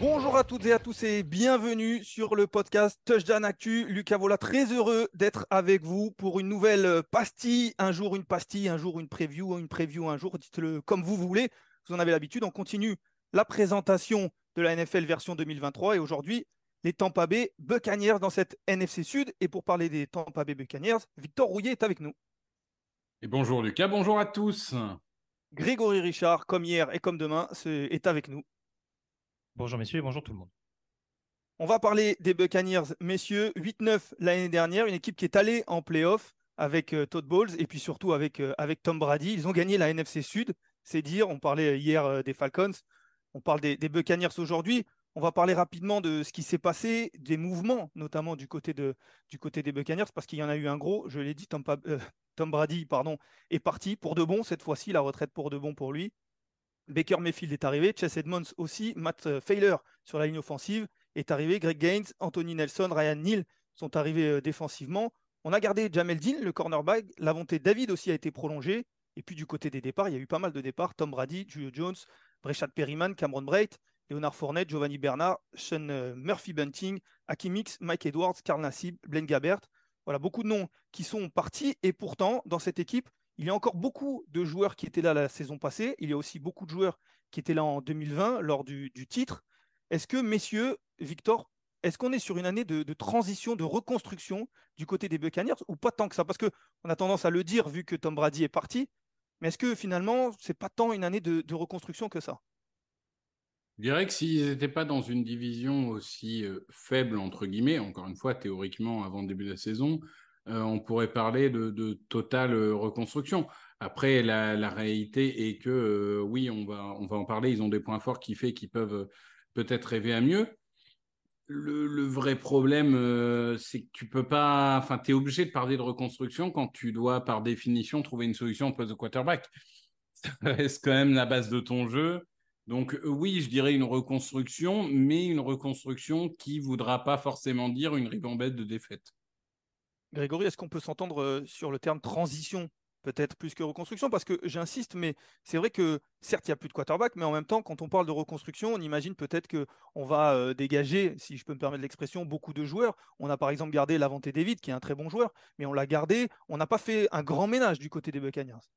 Bonjour à toutes et à tous et bienvenue sur le podcast Touchdown Actu. Lucas Vola, très heureux d'être avec vous pour une nouvelle pastille. Un jour une pastille, un jour une preview, une preview un jour, dites-le comme vous voulez. Vous en avez l'habitude. On continue la présentation de la NFL version 2023 et aujourd'hui les Tampa Bay Buccaneers dans cette NFC Sud. Et pour parler des Tampa Bay Buccaneers, Victor Rouillet est avec nous. Et bonjour Lucas, bonjour à tous. Grégory Richard, comme hier et comme demain, est avec nous. Bonjour messieurs et bonjour tout le monde. On va parler des Buccaneers, messieurs. 8-9 l'année dernière, une équipe qui est allée en playoff avec euh, Todd Bowles et puis surtout avec, euh, avec Tom Brady. Ils ont gagné la NFC Sud, c'est dire. On parlait hier euh, des Falcons, on parle des, des Buccaneers aujourd'hui. On va parler rapidement de ce qui s'est passé, des mouvements, notamment du côté, des Buccaneers, parce qu'il y en a eu un gros. Je l'ai dit, Tom, euh, Tom, Brady pardon, est parti pour de bon cette fois-ci, la retraite pour de bon pour lui. Baker Mayfield est arrivé, Chess Edmonds aussi, Matt euh, Failer sur la ligne offensive est arrivé, Greg Gaines, Anthony Nelson, Ryan Neal sont arrivés euh, défensivement. On a gardé Jamel Dean, le cornerback. La volonté David aussi a été prolongée. Et puis du côté des départs, il y a eu pas mal de départs. Tom Brady, Julio Jones, Breshad Perryman, Cameron Brait, Leonard Fournette, Giovanni Bernard, Sean euh, Murphy Bunting, Akimix, Mike Edwards, Karl Nassib, Blaine Gabert. Voilà, beaucoup de noms qui sont partis. Et pourtant, dans cette équipe, il y a encore beaucoup de joueurs qui étaient là la saison passée. Il y a aussi beaucoup de joueurs qui étaient là en 2020 lors du, titre. Est-ce que, messieurs, Victor, est-ce qu'on est sur une année de, transition, de reconstruction du côté des Buccaneers ou pas tant que ça? Parce qu'on a tendance à le dire vu que Tom Brady est parti. Mais est-ce que finalement, c'est pas tant une année de reconstruction que ça? Je dirais que s'ils n'étaient pas dans une division aussi euh, faible, entre guillemets, encore une fois, théoriquement, avant le début de la saison, euh, on pourrait parler de, totale euh, reconstruction. Après, la, réalité est que, oui, on va, on va en parler, ils ont des points forts qui fait qu'ils peuvent peut-être rêver à mieux. Le, vrai problème, c'est que tu peux pas, enfin, tu es obligé de parler de reconstruction quand tu dois, par définition, trouver une solution au poste de quarterback. Ça reste quand même la base de ton jeu donc euh, oui, je dirais une reconstruction, mais une reconstruction qui ne voudra pas forcément dire une ribambette de défaite. Grégory, est-ce qu'on peut s'entendre euh, sur le terme transition peut-être plus que reconstruction, parce que j'insiste, mais c'est vrai que certes, il n'y a plus de quarterback, mais en même temps, quand on parle de reconstruction, on imagine peut-être qu'on va euh, dégager, si je peux me permettre l'expression, beaucoup de joueurs. On a par exemple gardé Lavante David, qui est un très bon joueur, mais on l'a gardé, on n'a pas fait un grand ménage du côté des Buccaneers.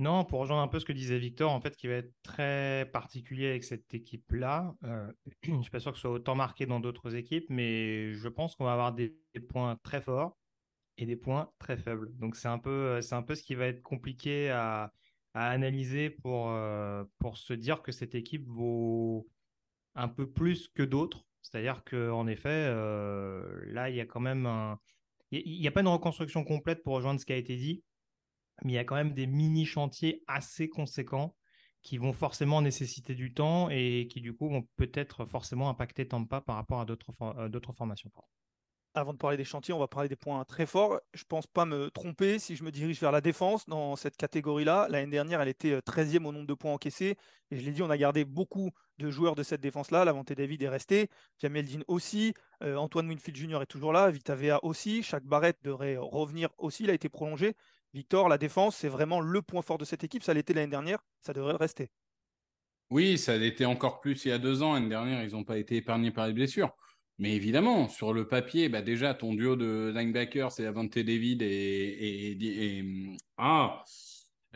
Non, pour rejoindre un peu ce que disait Victor, en fait, qui va être très particulier avec cette équipe-là, euh, je ne suis pas sûr que ce soit autant marqué dans d'autres équipes, mais je pense qu'on va avoir des, points très forts et des points très faibles. Donc c'est un peu, euh, un peu ce qui va être compliqué à, analyser pour, euh, pour se dire que cette équipe vaut un peu plus que d'autres. C'est-à-dire qu'en effet, là, il y a quand même. Il n'y a pas une reconstruction complète pour rejoindre ce qui a été dit mais il y a quand même des mini chantiers assez conséquents qui vont forcément nécessiter du temps et qui du coup vont peut-être forcément impacter Tampa par rapport à d'autres formations. Avant de parler des chantiers, on va parler des points très forts. Je ne pense pas me tromper si je me dirige vers la défense dans cette catégorie-là. L'année dernière, elle était 13e euh, au nombre de points encaissés. Et je l'ai dit, on a gardé beaucoup de joueurs de cette défense-là. Lavante David est resté, Jamel Dean aussi, euh, Antoine Winfield Jr. est toujours là, Vita Vea aussi, Chaque Barrett devrait revenir aussi, il a été prolongé. Victor, la défense, c'est vraiment le point fort de cette équipe. Ça l'était l'année dernière, ça devrait le rester. Oui, ça l'était encore plus il y a deux ans. L'année dernière, ils n'ont pas été épargnés par les blessures. Mais évidemment, sur le papier, bah déjà, ton duo de linebacker, c'est Avante David et, ah,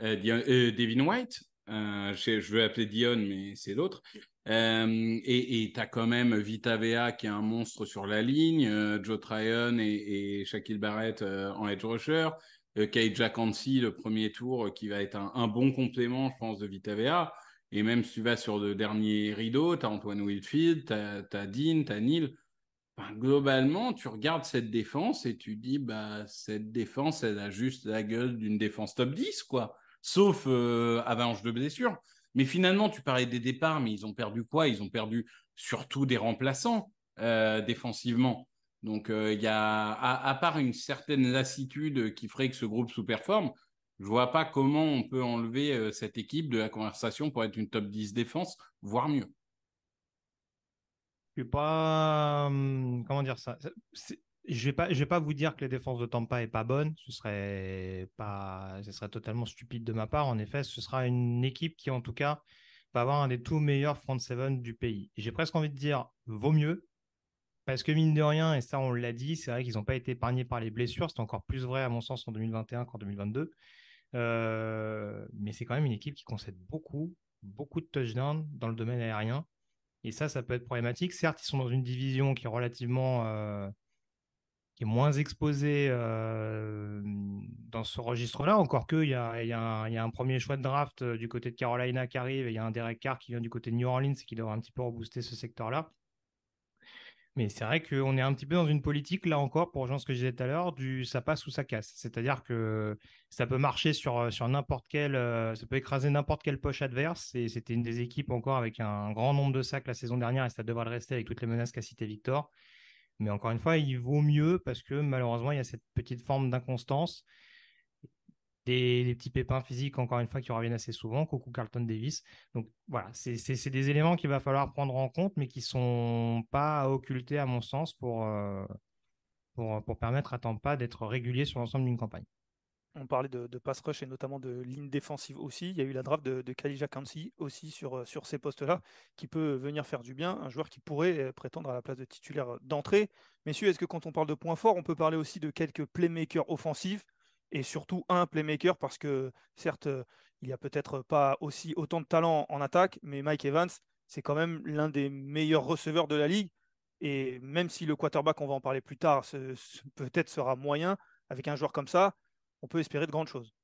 euh, euh, Devin White. Euh, je, je, veux appeler Dion, mais c'est l'autre. et tu as quand même Vita Vea qui est un monstre sur la ligne, Joe Tryon et, et, Shaquille Barrett en edge rusher, Kate Jacansi, le premier tour, qui va être un, bon complément, je pense, de Vita Vea. Et même si tu vas sur le dernier rideau, tu as Antoine Wilfield, tu as, as, Dean, tu as Neil globalement, tu regardes cette défense et tu dis, bah, cette défense, elle a juste la gueule d'une défense top 10, quoi. Sauf euh, avalanche de blessures. Mais finalement, tu parlais des départs, mais ils ont perdu quoi? Ils ont perdu surtout des remplaçants euh, défensivement. Donc, euh, il y a, à, part une certaine lassitude qui ferait que ce groupe sous-performe, je vois pas comment on peut enlever cette équipe de la conversation pour être une top 10 défense, voire mieux. Je suis pas. Hum, comment dire ça? Je vais pas, je vais pas vous dire que la défense de Tampa est pas bonne. Ce serait pas, ce serait totalement stupide de ma part. En effet, ce sera une équipe qui, en tout cas, va avoir un des tout meilleurs front seven du pays. J'ai presque envie de dire vaut mieux. Parce que mine de rien, et ça on l'a dit, c'est vrai qu'ils n'ont pas été épargnés par les blessures. C'est encore plus vrai à mon sens en 2021 qu'en 2022. Euh, mais c'est quand même une équipe qui concède beaucoup, beaucoup de touchdowns dans le domaine aérien. Et ça, ça peut être problématique. Certes, ils sont dans une division qui est relativement euh, qui est moins exposée euh, dans ce registre-là, encore qu'il y a, y, a un premier choix de draft du côté de Carolina qui arrive, et il y a un Derek Carr qui vient du côté de New Orleans et qui devrait un petit peu rebooster ce secteur-là. Mais c'est vrai qu'on est un petit peu dans une politique, là encore, pour rejoindre ce que je disais tout à l'heure, du ça passe ou ça casse. C'est-à-dire que ça peut marcher sur, sur n'importe quel, euh, ça peut écraser n'importe quelle poche adverse. Et c'était une des équipes encore avec un grand nombre de sacs la saison dernière, et ça devrait le rester avec toutes les menaces qu'a cité Victor. Mais encore une fois, il vaut mieux parce que malheureusement, il y a cette petite forme d'inconstance des, petits pépins physiques, encore une fois, qui reviennent assez souvent. Coucou Carlton Davis. Donc voilà, c'est des éléments qu'il va falloir prendre en compte, mais qui ne sont pas occultés, à mon sens, pour, euh, pour, pour, permettre à Tampa d'être régulier sur l'ensemble d'une campagne. On parlait de, pass rush et notamment de ligne défensive aussi. Il y a eu la draft de, de Kalija Kansi aussi sur, euh, sur ces postes-là, qui peut venir faire du bien. Un joueur qui pourrait euh, prétendre à la place de titulaire d'entrée. Messieurs, est-ce que quand on parle de points forts, on peut parler aussi de quelques playmakers offensifs? Et surtout un playmaker parce que certes, euh, il n'y a peut-être pas aussi autant de talent en attaque, mais Mike Evans, c'est quand même l'un des meilleurs receveurs de la ligue. Et même si le quarterback, on va en parler plus tard, peut-être sera moyen, avec un joueur comme ça, on peut espérer de grandes choses.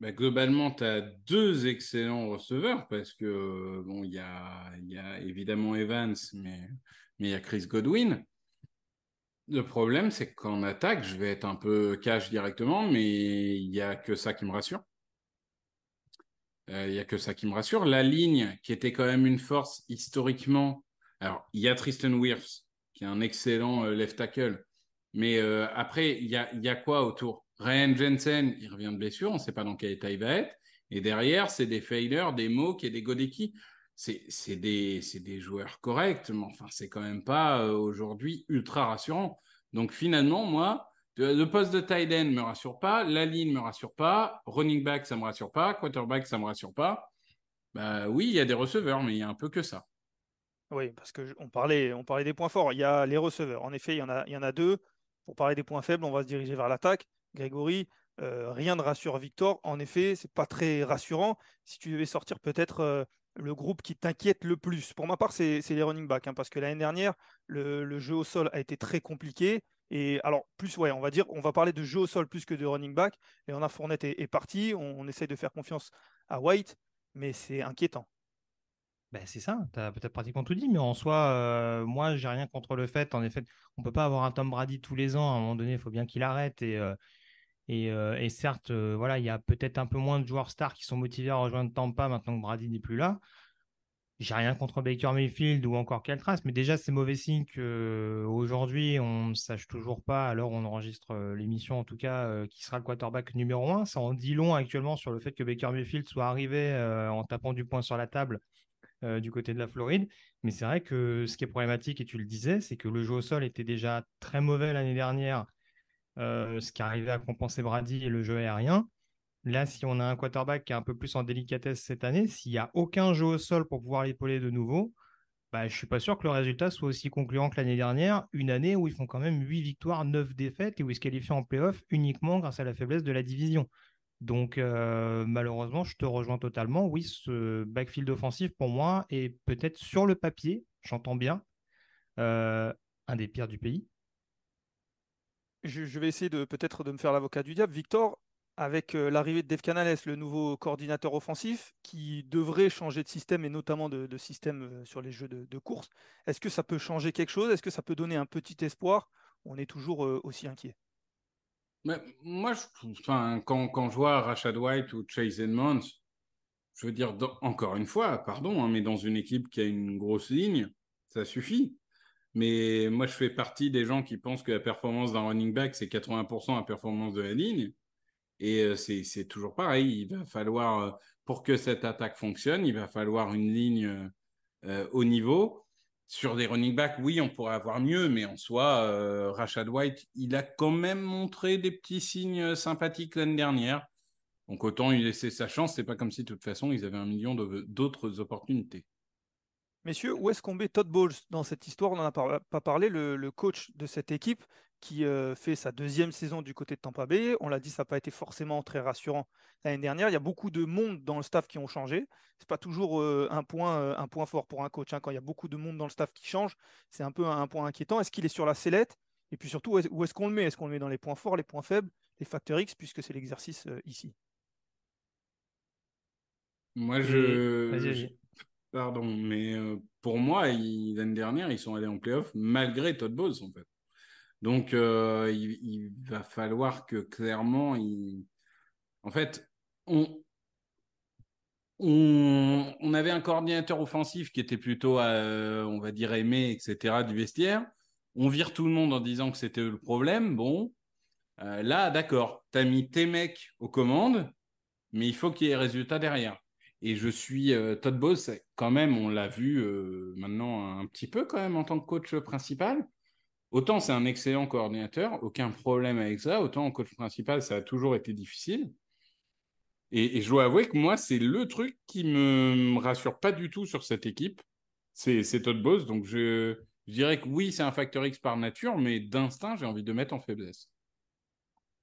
Bah, globalement, tu as deux excellents receveurs parce que bon, il y a, y a, évidemment Evans, mais il y a Chris Godwin. Le problème, c'est qu'en attaque, je vais être un peu cash directement, mais il n'y a que ça qui me rassure. Euh, il n'y a que ça qui me rassure. La ligne, qui était quand même une force historiquement. Alors, il y a Tristan Wirfs, qui est un excellent euh, left tackle. Mais euh, après, il y a, quoi autour? Ryan Jensen, il revient de blessure, on ne sait pas dans quel état il va être. Et derrière, c'est des failers, des Mook et des Godeki c'est des, des, joueurs corrects, mais enfin, c'est quand même pas euh, aujourd'hui ultra rassurant. Donc finalement, moi, le poste de tight end me rassure pas, la ligne me rassure pas, running back ça me rassure pas, quarterback ça me rassure pas. Bah oui, il y a des receveurs, mais il y a un peu que ça. Oui, parce que parlait, on parlait des points forts. Il y a les receveurs. En effet, il y en a, il y en a deux. Pour parler des points faibles, on va se diriger vers l'attaque. Grégory, euh, rien ne rassure Victor. En effet, c'est pas très rassurant. Si tu devais sortir peut-être euh, le groupe qui t'inquiète le plus? Pour ma part, c'est les running backs, hein, parce que l'année dernière, le, jeu au sol a été très compliqué. Et alors, plus, ouais, on va dire, on va parler de jeu au sol plus que de running back. Et on a Fournette est, parti, on, essaye de faire confiance à White, mais c'est inquiétant. Ben c'est ça, tu as peut-être pratiquement tout dit, mais en soi, euh, moi, j'ai rien contre le fait. En effet, on peut pas avoir un Tom Brady tous les ans. À un moment donné, il faut bien qu'il arrête. Et, euh, euh, et, certes, euh, voilà, il y a peut-être un peu moins de joueurs stars qui sont motivés à rejoindre Tampa maintenant que Brady n'est plus là. J'ai rien contre Baker Mayfield ou encore Keltras, mais déjà c'est mauvais signe qu'aujourd'hui on ne sache toujours pas, alors on enregistre euh, l'émission en tout cas, qui sera le quarterback numéro un. Ça en dit long actuellement sur le fait que Baker Mayfield soit arrivé en tapant du poing sur la table du côté de la Floride. Mais c'est vrai que ce qui est problématique, et tu le disais, c'est que le jeu au sol était déjà très mauvais l'année dernière euh, ce qui arrivait à compenser Brady et le jeu aérien. Là, si on a un quarterback qui est un peu plus en délicatesse cette année, s'il n'y a aucun jeu au sol pour pouvoir l'épauler de nouveau, bah, je suis pas sûr que le résultat soit aussi concluant que l'année dernière, une année où ils font quand même 8 victoires, 9 défaites et où ils se qualifient en playoff uniquement grâce à la faiblesse de la division. Donc euh, malheureusement, je te rejoins totalement. Oui, ce backfield offensif pour moi est peut-être sur le papier, j'entends bien, euh, un des pires du pays. Je, vais essayer peut-être de me faire l'avocat du diable. Victor, avec euh, l'arrivée de Dave Canales, le nouveau coordinateur offensif, qui devrait changer de système et notamment de, système euh, sur les jeux de, course, est-ce que ça peut changer quelque chose? Est-ce que ça peut donner un petit espoir? On est toujours euh, aussi inquiet. moi, je, enfin, quand, quand, je vois Rashad White ou Chase Edmonds, je veux dire, encore une fois, pardon, hein, mais dans une équipe qui a une grosse ligne, ça suffit. Mais moi, je fais partie des gens qui pensent que la performance d'un running back, c'est 80% la performance de la ligne. Et c'est toujours pareil. Il va falloir, pour que cette attaque fonctionne, il va falloir une ligne au niveau. Sur des running backs, oui, on pourrait avoir mieux, mais en soi, Rashad White, il a quand même montré des petits signes sympathiques l'année dernière. Donc autant lui laisser sa chance. C'est pas comme si de toute façon ils avaient un million d'autres opportunités. Messieurs, où est-ce qu'on met Todd Bowles dans cette histoire? On n'en a pas parlé, le, coach de cette équipe qui euh, fait sa deuxième saison du côté de Tampa Bay. On l'a dit, ça n'a pas été forcément très rassurant l'année dernière. Il y a beaucoup de monde dans le staff qui ont changé. Ce n'est pas toujours euh, un, point, euh, un point fort pour un coach. Hein. Quand il y a beaucoup de monde dans le staff qui change, c'est un peu un, point inquiétant. Est-ce qu'il est sur la sellette? Et puis surtout, où est-ce qu'on le met? Est-ce qu'on le met dans les points forts, les points faibles, les facteurs X, puisque c'est l'exercice ici? Moi, je... Pardon, mais pour moi, l'année dernière, ils sont allés en playoff malgré Todd Bowles, en fait. Donc, euh, il, va falloir que clairement, en fait, on, avait un coordinateur offensif qui était plutôt, euh, on va dire, aimé, etc., du vestiaire. On vire tout le monde en disant que c'était le problème. Bon, euh, là, d'accord, tu as mis tes mecs aux commandes, mais il faut qu'il y ait résultat derrière. Et je suis Todd Bowles, quand même, on l'a vu maintenant un petit peu quand même en tant que coach principal. Autant c'est un excellent coordinateur, aucun problème avec ça, autant en coach principal, ça a toujours été difficile. Et, je dois avouer que moi, c'est le truc qui me, me rassure pas du tout sur cette équipe. C'est Todd Bowles. Donc je, dirais que oui, c'est un facteur X par nature, mais d'instinct, j'ai envie de mettre en faiblesse.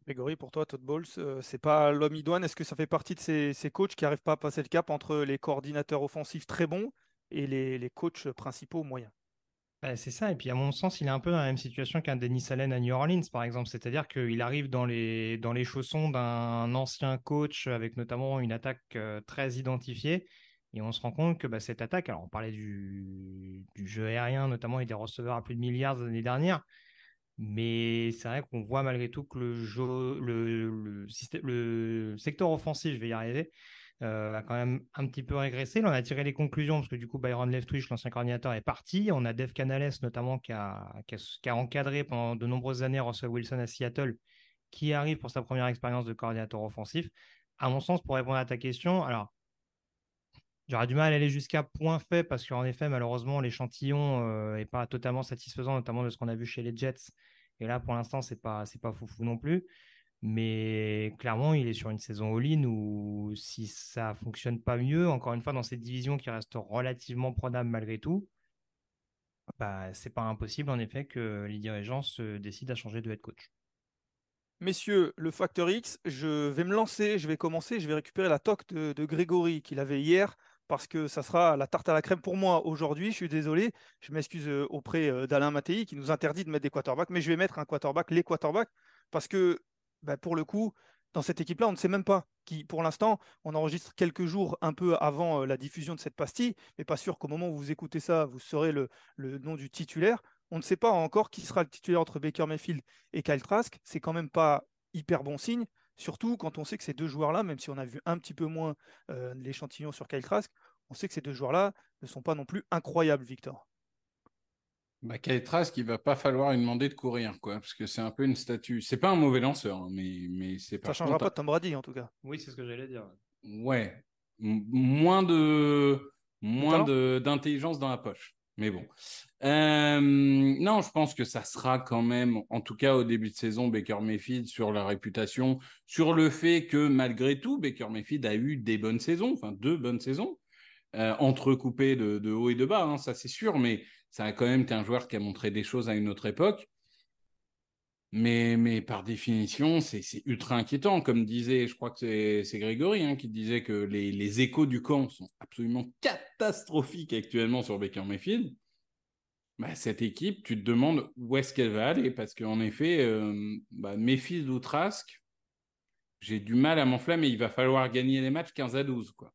Grégory, pour toi, Todd Bowles, euh, c'est pas l'homme idoine. Est-ce que ça fait partie de ces, coachs qui n'arrivent pas à passer le cap entre les coordinateurs offensifs très bons et les, coachs principaux moyens? Bah, c'est ça. Et puis, à mon sens, il est un peu dans la même situation qu'un Denis Allen à New Orleans, par exemple. C'est-à-dire qu'il arrive dans les, dans les chaussons d'un ancien coach avec notamment une attaque euh, très identifiée. Et on se rend compte que bah, cette attaque, alors on parlait du, du, jeu aérien notamment et des receveurs à plus de milliards l'année dernière, mais c'est vrai qu'on voit malgré tout que le, secteur offensif, je vais y arriver, euh, a quand même un petit peu régressé. On a tiré les conclusions parce que du coup, Byron Leftwich, l'ancien coordinateur, est parti. On a Dave Canales, notamment, qui a, qui, a, encadré pendant de nombreuses années Russell Wilson à Seattle, qui arrive pour sa première expérience de coordinateur offensif. À mon sens, pour répondre à ta question, alors, J'aurais du mal à aller jusqu'à point fait parce qu'en effet, malheureusement, l'échantillon n'est euh, pas totalement satisfaisant, notamment de ce qu'on a vu chez les Jets. Et là, pour l'instant, c'est pas c'est pas foufou non plus. Mais clairement, il est sur une saison all-in où si ça fonctionne pas mieux, encore une fois, dans cette division qui reste relativement prenable malgré tout, bah, c'est pas impossible en effet que les dirigeants se décident à changer de head coach. Messieurs, le facteur X, je vais me lancer, je vais commencer, je vais récupérer la toque de Grégory qu'il avait hier parce que ça sera la tarte à la crème pour moi aujourd'hui. Je suis désolé, je m'excuse euh, auprès euh, d'Alain Mattei qui nous interdit de mettre des quarterbacks, mais je vais mettre un quarterback, les quarterbacks, parce que bah, pour le coup, dans cette équipe-là, on ne sait même pas qui, pour l'instant, on enregistre quelques jours un peu avant euh, la diffusion de cette pastille, mais pas sûr qu'au moment où vous écoutez ça, vous saurez le, nom du titulaire. On ne sait pas encore qui sera le titulaire entre Baker Mayfield et Kyle Trask. C'est quand même pas hyper bon signe, surtout quand on sait que ces deux joueurs-là, même si on a vu un petit peu moins euh, l'échantillon sur Kyle Trask, on sait que ces deux joueurs-là ne sont pas non plus incroyables, Victor. Bah, Trask, il va pas falloir lui demander de courir, quoi, parce que c'est un peu une statue. C'est pas un mauvais lanceur, hein, mais, mais c'est pas. Ça changera pas de Tom Brady, en tout cas. Oui, c'est ce que j'allais dire. Ouais. moins de moins d'intelligence dans la poche. Mais bon. Euh, non, je pense que ça sera quand même, en tout cas au début de saison, Baker Mayfield sur la réputation, sur le fait que malgré tout, Baker Mayfield a eu des bonnes saisons, enfin deux bonnes saisons. entrecoupé de, haut et de bas, hein, ça c'est sûr, mais ça a quand même été un joueur qui a montré des choses à une autre époque. Mais, par définition, c'est ultra inquiétant. Comme disait, je crois que c'est Grégory hein, qui disait que les, échos du camp sont absolument catastrophiques actuellement sur Baker Mayfield. Bah, cette équipe, tu te demandes où est-ce qu'elle va aller. Parce qu'en effet, euh, bah, j'ai du mal à m'enflammer. Il va falloir gagner les matchs 15 à 12. Quoi.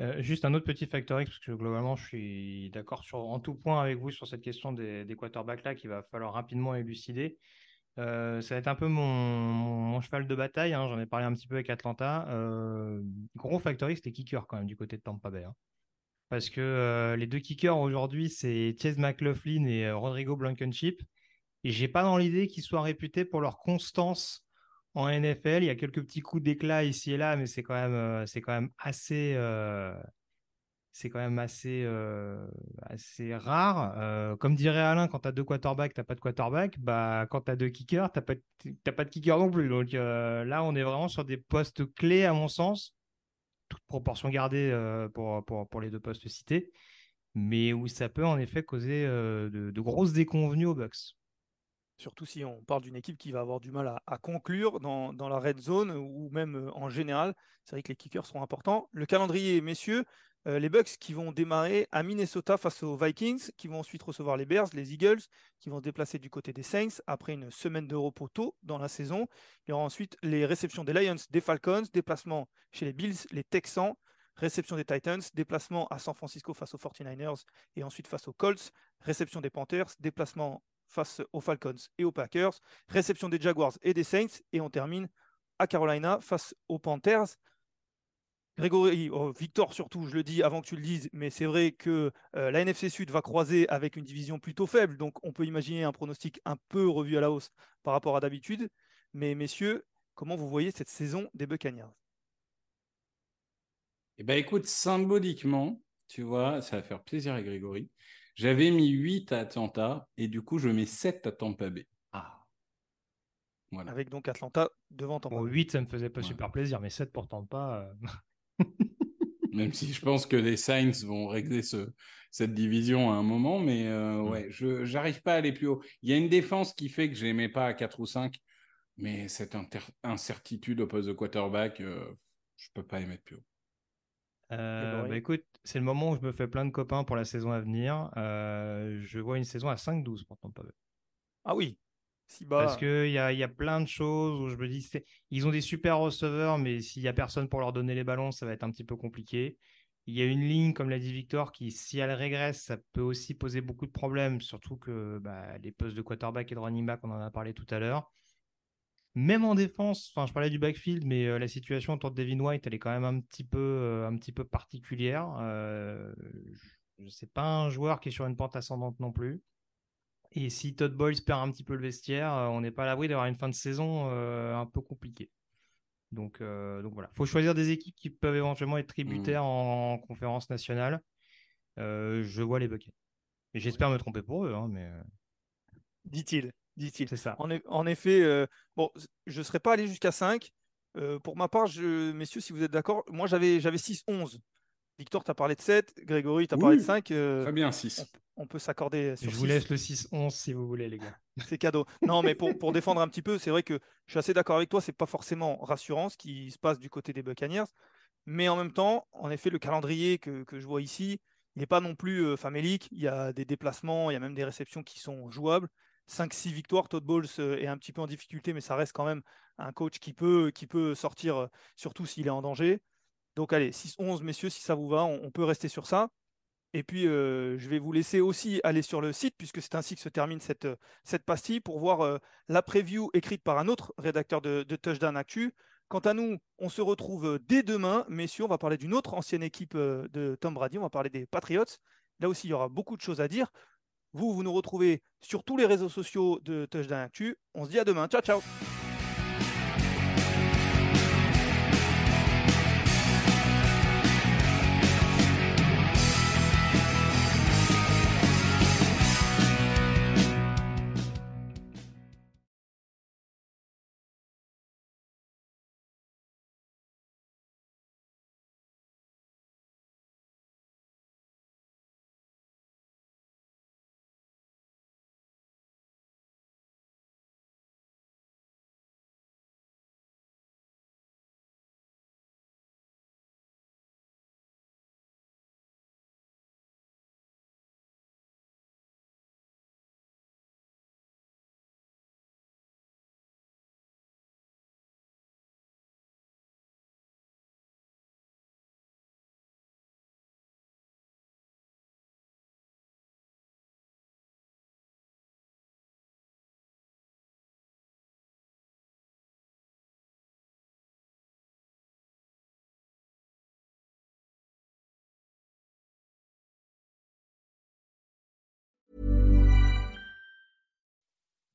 Euh, juste un autre petit facteur X, parce que globalement, je suis d'accord en tout point avec vous sur cette question des, des quarterbacks là qu'il va falloir rapidement élucider. Euh, ça va être un peu mon, cheval de bataille. Hein, j'en ai parlé un petit peu avec Atlanta. Euh, gros facteur X, les kickers quand même du côté de Tampa Bay. Hein. Parce que les deux kickers aujourd'hui, c'est Chase McLaughlin et Rodrigo Blankenship. Et j'ai pas dans l'idée qu'ils soient réputés pour leur constance en NFL. Il y a quelques petits coups d'éclat ici et là, mais c'est quand même, euh, assez, euh, assez, euh, rare. comme dirait Alain, quand tu as deux quarterbacks, tu n'as pas de quarterback. Bah, quand tu as deux kickers, tu n'as pas, de kicker non plus. Donc là, on est vraiment sur des postes clés, à mon sens, toute proportion gardée pour, pour, pour, les deux postes cités, mais où ça peut en effet causer de, de grosses déconvenues aux Bucks. Surtout si on parle d'une équipe qui va avoir du mal à, conclure dans, la red zone ou même euh, en général. C'est vrai que les kickers seront importants. Le calendrier, messieurs, euh, les Bucks qui vont démarrer à Minnesota face aux Vikings, qui vont ensuite recevoir les Bears, les Eagles, qui vont se déplacer du côté des Saints après une semaine de repos tôt dans la saison. Il y aura ensuite les réceptions des Lions, des Falcons, déplacement chez les Bills, les Texans, réception des Titans, déplacement à San Francisco face aux 49ers et ensuite face aux Colts, réception des Panthers, déplacement face aux Falcons et aux Packers, réception des Jaguars et des Saints, et on termine à Carolina face aux Panthers. Grégory, oh, Victor surtout, je le dis avant que tu le dises, mais c'est vrai que euh, la NFC Sud va croiser avec une division plutôt faible, donc on peut imaginer un pronostic un peu revu à la hausse par rapport à d'habitude. Mais messieurs, comment vous voyez cette saison des Buccaneers? Eh bien écoute, symboliquement, tu vois, ça va faire plaisir à Grégory. J'avais mis 8 à Atlanta et du coup, je mets 7 à Tampa Bay. Ah. Voilà. Avec donc Atlanta devant Tampa bon, 8, ça me faisait pas super plaisir, mais 7 pour Tampa. Euh. Même si je pense que les Saints vont régler ce, cette division à un moment, mais euh, mm. ouais, je n'arrive pas à aller plus haut. Il y a une défense qui fait que je n'aimais pas à 4 ou 5, mais cette incertitude au poste de quarterback, euh, je ne peux pas émettre plus haut. Euh, bah, écoute, c'est le moment où je me fais plein de copains pour la saison à venir. Euh, je vois une saison à 5-12 pour Tampa Bay. Ah oui, si bas. Parce qu'il y a, y a plein de choses où je me dis, ils ont des super receveurs, mais s'il n'y a personne pour leur donner les ballons, ça va être un petit peu compliqué. Il y a une ligne, comme l'a dit Victor, qui, si elle régresse, ça peut aussi poser beaucoup de problèmes, surtout que bah, les postes de quarterback et de running back, on en a parlé tout à l'heure. Même en défense, enfin, je parlais du backfield, mais euh, la situation autour de Devin White, elle est quand même un petit peu, euh, un petit peu particulière. Euh, c'est pas un joueur qui est sur une pente ascendante non plus. Et si Todd Boyles perd un petit peu le vestiaire, on n'est pas à l'abri d'avoir une fin de saison un peu compliquée. Donc, donc voilà, faut choisir des équipes qui peuvent éventuellement être tributaires mmh. en, conférence nationale. je vois les Buckets. Et j'espère me tromper pour eux, hein, mais. Dit-il dit-il. C'est ça. En, effet, euh, bon, je ne serais pas allé jusqu'à 5. Euh, pour ma part, je, messieurs, si vous êtes d'accord, moi j'avais, j'avais 6-11. Victor, tu as parlé de 7. Grégory, tu as parlé de 5. Euh, très bien, 6. On, peut s'accorder sur Je vous laisse le 6-11 si vous voulez, les gars. C'est cadeau. Non, mais pour, pour défendre un petit peu, c'est vrai que je suis assez d'accord avec toi. C'est pas forcément rassurant ce qui se passe du côté des Buccaneers. Mais en même temps, en effet, le calendrier que, que je vois ici, il n'est pas non plus famélique. Il y a des déplacements, il y a même des réceptions qui sont jouables. 5-6 victoires. Todd Bowles euh, est un petit peu en difficulté, mais ça reste quand même un coach qui peut, qui peut sortir, euh, surtout s'il est en danger. Donc allez, 6-11, messieurs, si ça vous va, on, peut rester sur ça. Et puis, euh, je vais vous laisser aussi aller sur le site, puisque c'est ainsi que se termine cette, pastille, pour voir la preview écrite par un autre rédacteur de, de, Touchdown Actu. Quant à nous, on se retrouve dès demain, messieurs. On va parler d'une autre ancienne équipe de Tom Brady. On va parler des Patriots. Là aussi, il y aura beaucoup de choses à dire. Vous, vous nous retrouvez sur tous les réseaux sociaux de Touchdown Actu. On se dit à demain. Ciao, ciao